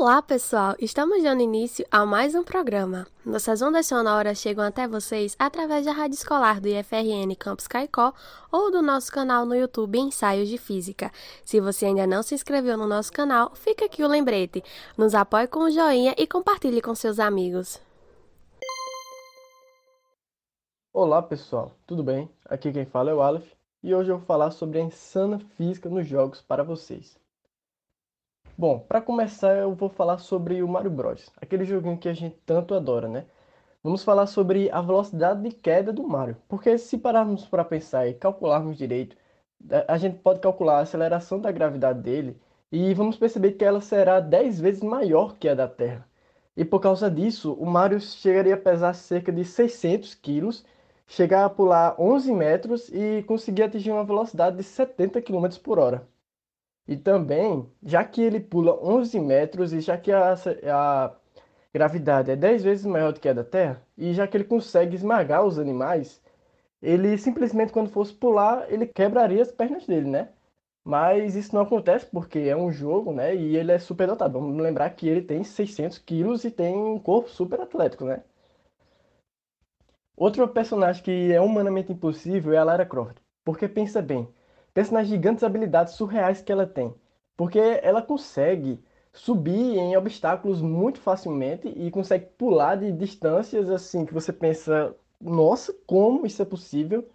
Olá, pessoal! Estamos dando início a mais um programa. Nossas ondas sonoras chegam até vocês através da rádio escolar do IFRN Campus Caicó ou do nosso canal no YouTube Ensaios de Física. Se você ainda não se inscreveu no nosso canal, fica aqui o lembrete. Nos apoie com o joinha e compartilhe com seus amigos. Olá, pessoal! Tudo bem? Aqui quem fala é o Aleph e hoje eu vou falar sobre a insana física nos jogos para vocês. Bom, para começar eu vou falar sobre o Mario Bros, aquele joguinho que a gente tanto adora, né? Vamos falar sobre a velocidade de queda do Mario, porque se pararmos para pensar e calcularmos direito, a gente pode calcular a aceleração da gravidade dele e vamos perceber que ela será 10 vezes maior que a da Terra. E por causa disso, o Mario chegaria a pesar cerca de 600 quilos, chegar a pular 11 metros e conseguir atingir uma velocidade de 70 km por hora. E também, já que ele pula 11 metros e já que a, a gravidade é 10 vezes maior do que a da Terra, e já que ele consegue esmagar os animais, ele simplesmente quando fosse pular, ele quebraria as pernas dele, né? Mas isso não acontece porque é um jogo, né? E ele é super dotado. Vamos lembrar que ele tem 600 quilos e tem um corpo super atlético, né? Outro personagem que é humanamente impossível é a Lara Croft. Porque pensa bem, Pensa nas gigantes habilidades surreais que ela tem. Porque ela consegue subir em obstáculos muito facilmente e consegue pular de distâncias assim que você pensa, nossa, como isso é possível?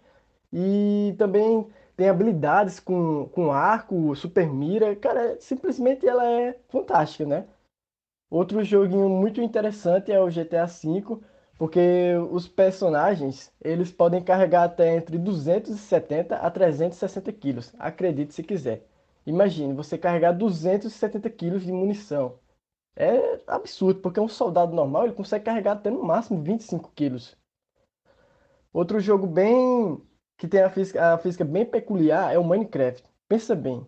E também tem habilidades com, com arco, super mira. Cara, simplesmente ela é fantástica, né? Outro joguinho muito interessante é o GTA V, porque os personagens eles podem carregar até entre 270 a 360 quilos, acredite se quiser. Imagine você carregar 270 quilos de munição. É absurdo, porque um soldado normal ele consegue carregar até no máximo 25 quilos. Outro jogo bem que tem a física, a física bem peculiar é o Minecraft. Pensa bem,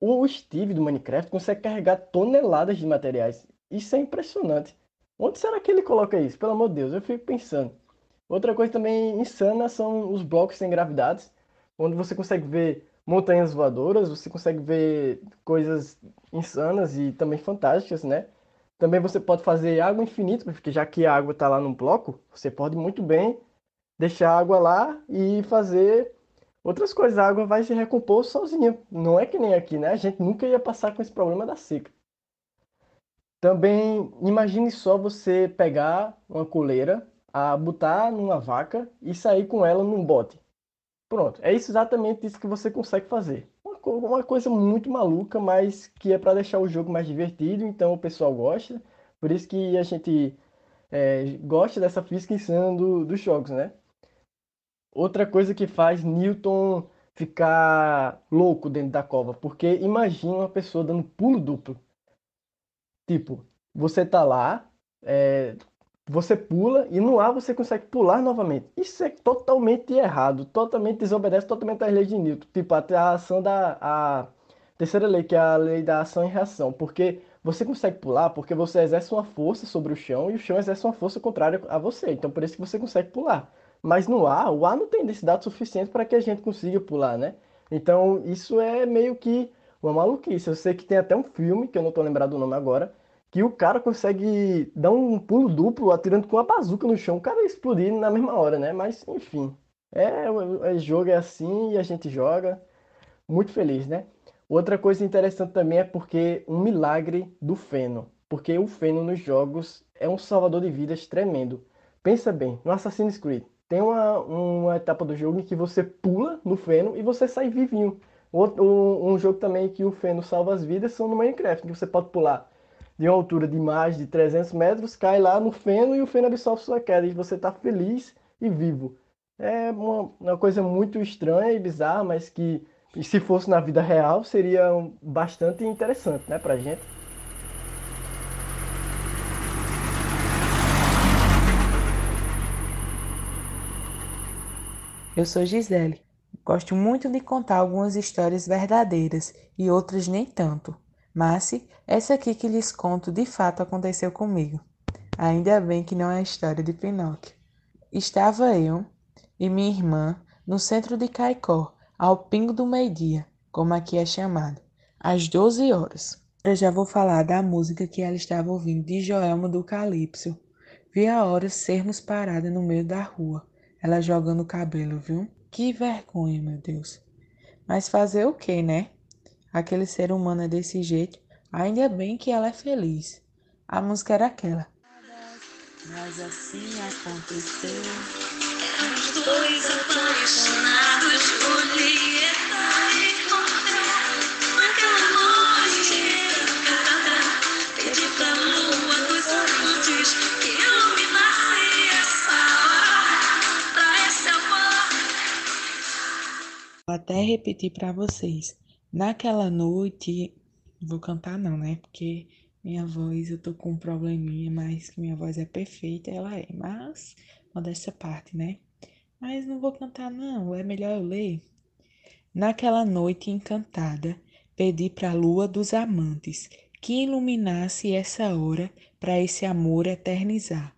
o Steve do Minecraft consegue carregar toneladas de materiais. Isso é impressionante. Onde será que ele coloca isso? Pelo amor de Deus, eu fico pensando. Outra coisa também insana são os blocos sem gravidades, onde você consegue ver montanhas voadoras, você consegue ver coisas insanas e também fantásticas, né? Também você pode fazer água infinita, porque já que a água está lá no bloco, você pode muito bem deixar a água lá e fazer outras coisas. A água vai se recompor sozinha. Não é que nem aqui, né? A gente nunca ia passar com esse problema da seca. Também imagine só você pegar uma coleira, a botar numa vaca e sair com ela num bote. Pronto, é isso exatamente isso que você consegue fazer. Uma, uma coisa muito maluca, mas que é para deixar o jogo mais divertido, então o pessoal gosta. Por isso que a gente é, gosta dessa física insana do, dos jogos, né? Outra coisa que faz Newton ficar louco dentro da cova, porque imagina uma pessoa dando pulo duplo. Tipo, você tá lá, é, você pula e no ar você consegue pular novamente. Isso é totalmente errado, totalmente desobedece totalmente às leis de Newton. Tipo, a, ação da a terceira lei, que é a lei da ação e reação. Porque você consegue pular porque você exerce uma força sobre o chão e o chão exerce uma força contrária a você. Então, por isso que você consegue pular. Mas no ar, o ar não tem densidade suficiente para que a gente consiga pular, né? Então, isso é meio que uma maluquice. Eu sei que tem até um filme, que eu não tô lembrado do nome agora, que o cara consegue dar um pulo duplo atirando com a bazuca no chão, o cara explodir na mesma hora, né? Mas, enfim, é, o é, jogo é assim e a gente joga muito feliz, né? Outra coisa interessante também é porque um milagre do feno, porque o feno nos jogos é um salvador de vidas tremendo. Pensa bem, no Assassin's Creed tem uma, uma etapa do jogo em que você pula no feno e você sai vivinho. Outro, um, um jogo também que o feno salva as vidas são no Minecraft, que você pode pular de uma altura de mais de 300 metros, cai lá no feno e o feno absorve sua queda e você está feliz e vivo. É uma, uma, coisa muito estranha e bizarra, mas que se fosse na vida real seria bastante interessante, né, pra gente. Eu sou Gisele. Gosto muito de contar algumas histórias verdadeiras e outras nem tanto. Mas essa aqui que lhes conto de fato aconteceu comigo. Ainda bem que não é a história de Pinóquio. Estava eu e minha irmã no centro de Caicó, ao pingo do meio-dia, como aqui é chamado, às 12 horas. Eu já vou falar da música que ela estava ouvindo de Joelma do Calypso. Vi a hora sermos paradas no meio da rua, ela jogando o cabelo, viu? Que vergonha, meu Deus. Mas fazer o que, né? Aquele ser humano é desse jeito, ainda bem que ela é feliz. A música era aquela. Mas assim aconteceu. Éramos dois apaixonados. Naquela noite, pedi pra lua dos amantes que iluminasse essa hora pra esse amor. Vou até repetir para vocês. Naquela noite, vou cantar não, né? Porque minha voz, eu tô com um probleminha, mas que minha voz é perfeita, ela é. Mas, modéstia parte, né? Mas não vou cantar, não, é melhor eu ler. Naquela noite encantada, pedi para a lua dos amantes que iluminasse essa hora para esse amor eternizar.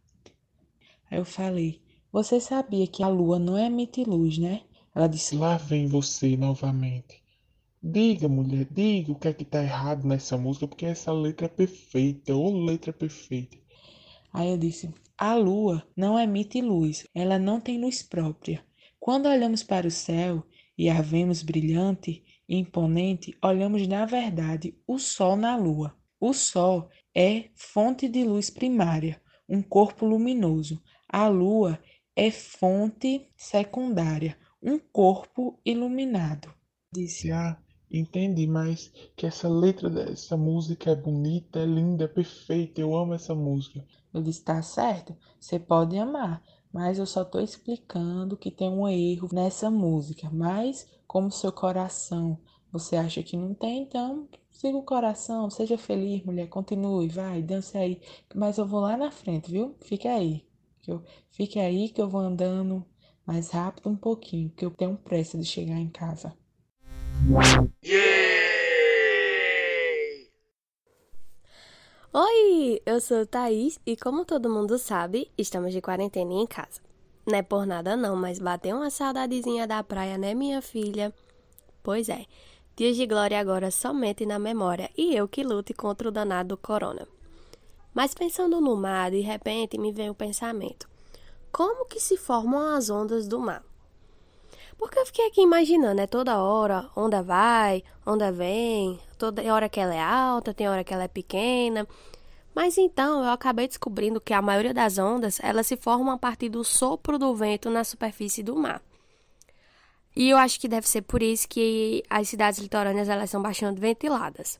Aí eu falei: Você sabia que a lua não emite luz, né? Ela disse: Lá vem você novamente. Diga, mulher, diga o que é que tá errado nessa música, porque essa letra é perfeita, ou letra perfeita. Aí eu disse: A lua não emite luz, ela não tem luz própria. Quando olhamos para o céu e a vemos brilhante e imponente, olhamos na verdade o sol na lua. O sol é fonte de luz primária, um corpo luminoso. A lua é fonte secundária, um corpo iluminado. Disse: Ah, entendi, mas que essa letra dessa música é bonita, é linda, é perfeita. Eu amo essa música. Eu disse: Tá certo, você pode amar, mas eu só tô explicando que tem um erro nessa música. Mas, como seu coração você acha que não tem, então siga o coração, seja feliz, mulher, continue, vai, dance aí. Mas eu vou lá na frente, viu? Fique aí. Que eu, fique aí que eu vou andando mais rápido um pouquinho, porque eu tenho pressa de chegar em casa. Oi, eu sou Thaís e como todo mundo sabe, estamos de quarentena em casa. Não é por nada não, mas bateu uma saudadezinha da praia, né, minha filha? Pois é, dias de glória agora somente na memória e eu que lute contra o danado corona. Mas pensando no mar, de repente me veio o pensamento: como que se formam as ondas do mar? Porque eu fiquei aqui imaginando, é toda hora, onda vai, onda vem, toda hora que ela é alta, tem hora que ela é pequena. Mas então eu acabei descobrindo que a maioria das ondas, elas se formam a partir do sopro do vento na superfície do mar. E eu acho que deve ser por isso que as cidades litorâneas elas são bastante ventiladas.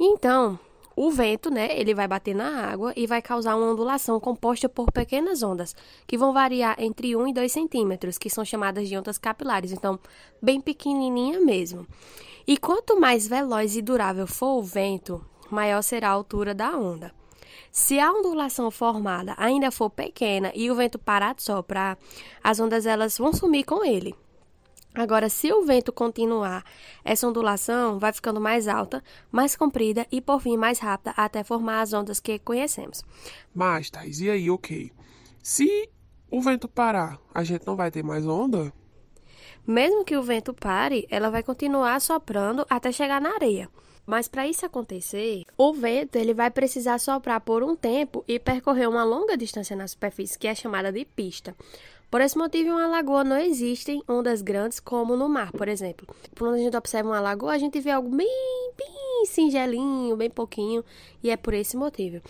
Então, o vento, né, ele vai bater na água e vai causar uma ondulação composta por pequenas ondas, que vão variar entre 1 e 2 centímetros, que são chamadas de ondas capilares, então bem pequenininha mesmo. E quanto mais veloz e durável for o vento, maior será a altura da onda. Se a ondulação formada ainda for pequena e o vento parar de soprar, as ondas elas vão sumir com ele. Agora, se o vento continuar, essa ondulação vai ficando mais alta, mais comprida e, por fim, mais rápida até formar as ondas que conhecemos. Mas, Thais, e aí, ok? Se o vento parar, a gente não vai ter mais onda? Mesmo que o vento pare, ela vai continuar soprando até chegar na areia. Mas para isso acontecer, o vento ele vai precisar soprar por um tempo e percorrer uma longa distância na superfície, que é chamada de pista. Por esse motivo, em uma lagoa não existem ondas grandes como no mar, por exemplo. Quando a gente observa uma lagoa, a gente vê algo bem, bem singelinho, bem pouquinho, e é por esse motivo.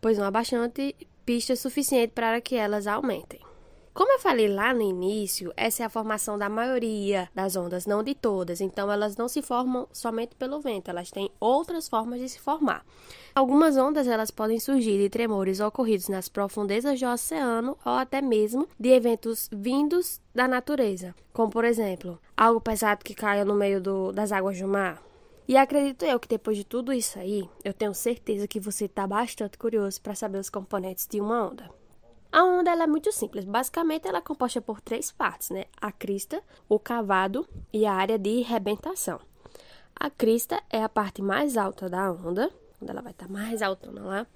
Pois não há bastante pista suficiente para que elas aumentem. Como eu falei lá no início, essa é a formação da maioria das ondas, não de todas. Então, elas não se formam somente pelo vento, elas têm outras formas de se formar. Algumas ondas elas podem surgir de tremores ocorridos nas profundezas do oceano ou até mesmo de eventos vindos da natureza, como por exemplo, algo pesado que caia no meio do, das águas do mar. E acredito eu que depois de tudo isso aí, eu tenho certeza que você está bastante curioso para saber os componentes de uma onda. A onda é muito simples. Basicamente, ela é composta por três partes, né? A crista, o cavado e a área de rebentação. A crista é a parte mais alta da onda, quando ela vai estar mais alta lá.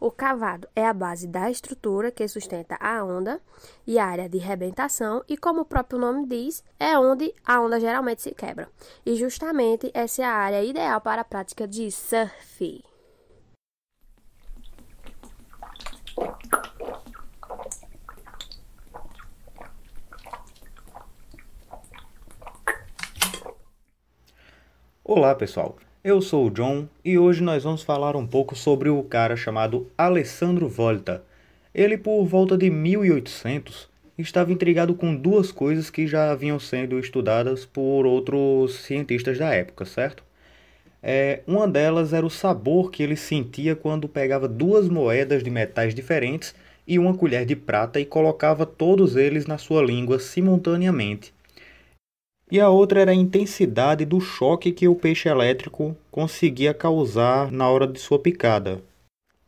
O cavado é a base da estrutura que sustenta a onda e a área de rebentação, e como o próprio nome diz, é onde a onda geralmente se quebra. E justamente essa é a área ideal para a prática de surf. Olá pessoal, eu sou o John e hoje nós vamos falar um pouco sobre o cara chamado Alessandro Volta. Ele, por volta de 1800, estava intrigado com duas coisas que já vinham sendo estudadas por outros cientistas da época, certo? É, uma delas era o sabor que ele sentia quando pegava duas moedas de metais diferentes e uma colher de prata e colocava todos eles na sua língua simultaneamente e a outra era a intensidade do choque que o peixe elétrico conseguia causar na hora de sua picada.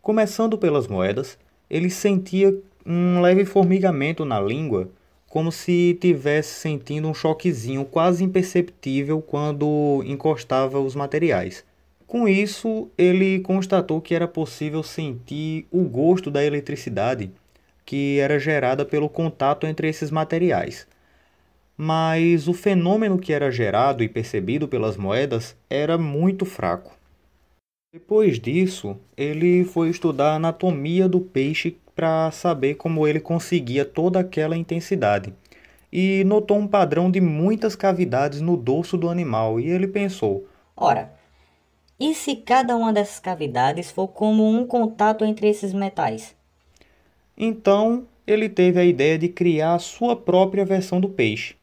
Começando pelas moedas, ele sentia um leve formigamento na língua, como se tivesse sentindo um choquezinho quase imperceptível quando encostava os materiais. Com isso, ele constatou que era possível sentir o gosto da eletricidade que era gerada pelo contato entre esses materiais mas o fenômeno que era gerado e percebido pelas moedas era muito fraco. Depois disso, ele foi estudar a anatomia do peixe para saber como ele conseguia toda aquela intensidade. E notou um padrão de muitas cavidades no dorso do animal, e ele pensou: Ora, e se cada uma dessas cavidades for como um contato entre esses metais? Então, ele teve a ideia de criar a sua própria versão do peixe.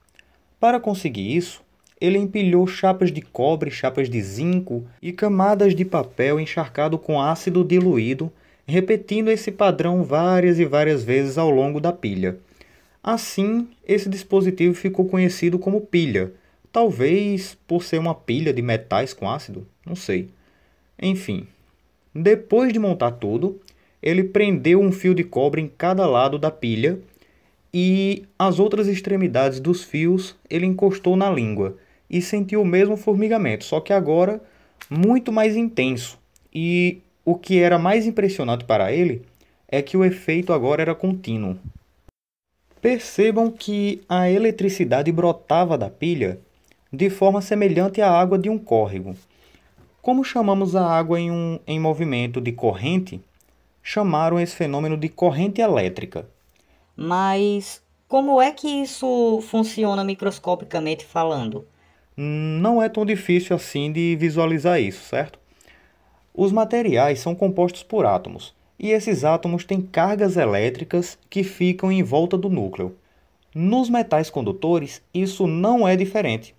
Para conseguir isso, ele empilhou chapas de cobre, chapas de zinco e camadas de papel encharcado com ácido diluído, repetindo esse padrão várias e várias vezes ao longo da pilha. Assim, esse dispositivo ficou conhecido como pilha, talvez por ser uma pilha de metais com ácido, não sei. Enfim, depois de montar tudo, ele prendeu um fio de cobre em cada lado da pilha e as outras extremidades dos fios ele encostou na língua e sentiu o mesmo formigamento, só que agora muito mais intenso. E o que era mais impressionante para ele é que o efeito agora era contínuo. Percebam que a eletricidade brotava da pilha de forma semelhante à água de um córrego. Como chamamos a água em, um, em movimento de corrente, chamaram esse fenômeno de corrente elétrica. Mas como é que isso funciona microscopicamente falando? Não é tão difícil assim de visualizar isso, certo? Os materiais são compostos por átomos, e esses átomos têm cargas elétricas que ficam em volta do núcleo. Nos metais condutores, isso não é diferente,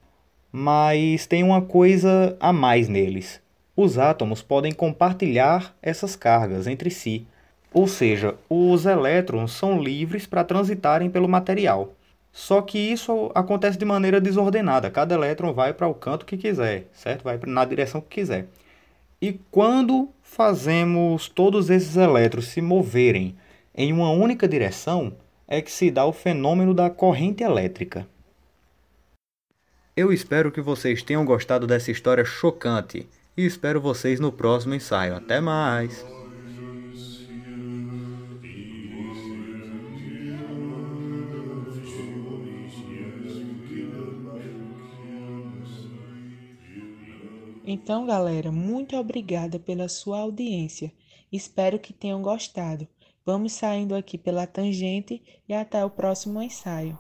mas tem uma coisa a mais neles. Os átomos podem compartilhar essas cargas entre si, ou seja, os elétrons são livres para transitarem pelo material. Só que isso acontece de maneira desordenada. Cada elétron vai para o canto que quiser, certo? Vai na direção que quiser. E quando fazemos todos esses elétrons se moverem em uma única direção, é que se dá o fenômeno da corrente elétrica. Eu espero que vocês tenham gostado dessa história chocante e espero vocês no próximo ensaio. Até mais! Então, galera, muito obrigada pela sua audiência. Espero que tenham gostado. Vamos saindo aqui pela tangente e até o próximo ensaio.